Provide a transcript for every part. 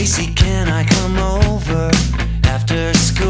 Stacy, can I come over after school?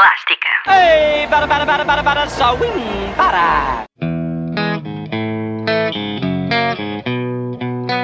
elástica. Ei, para, para, para, para, para, só win, para.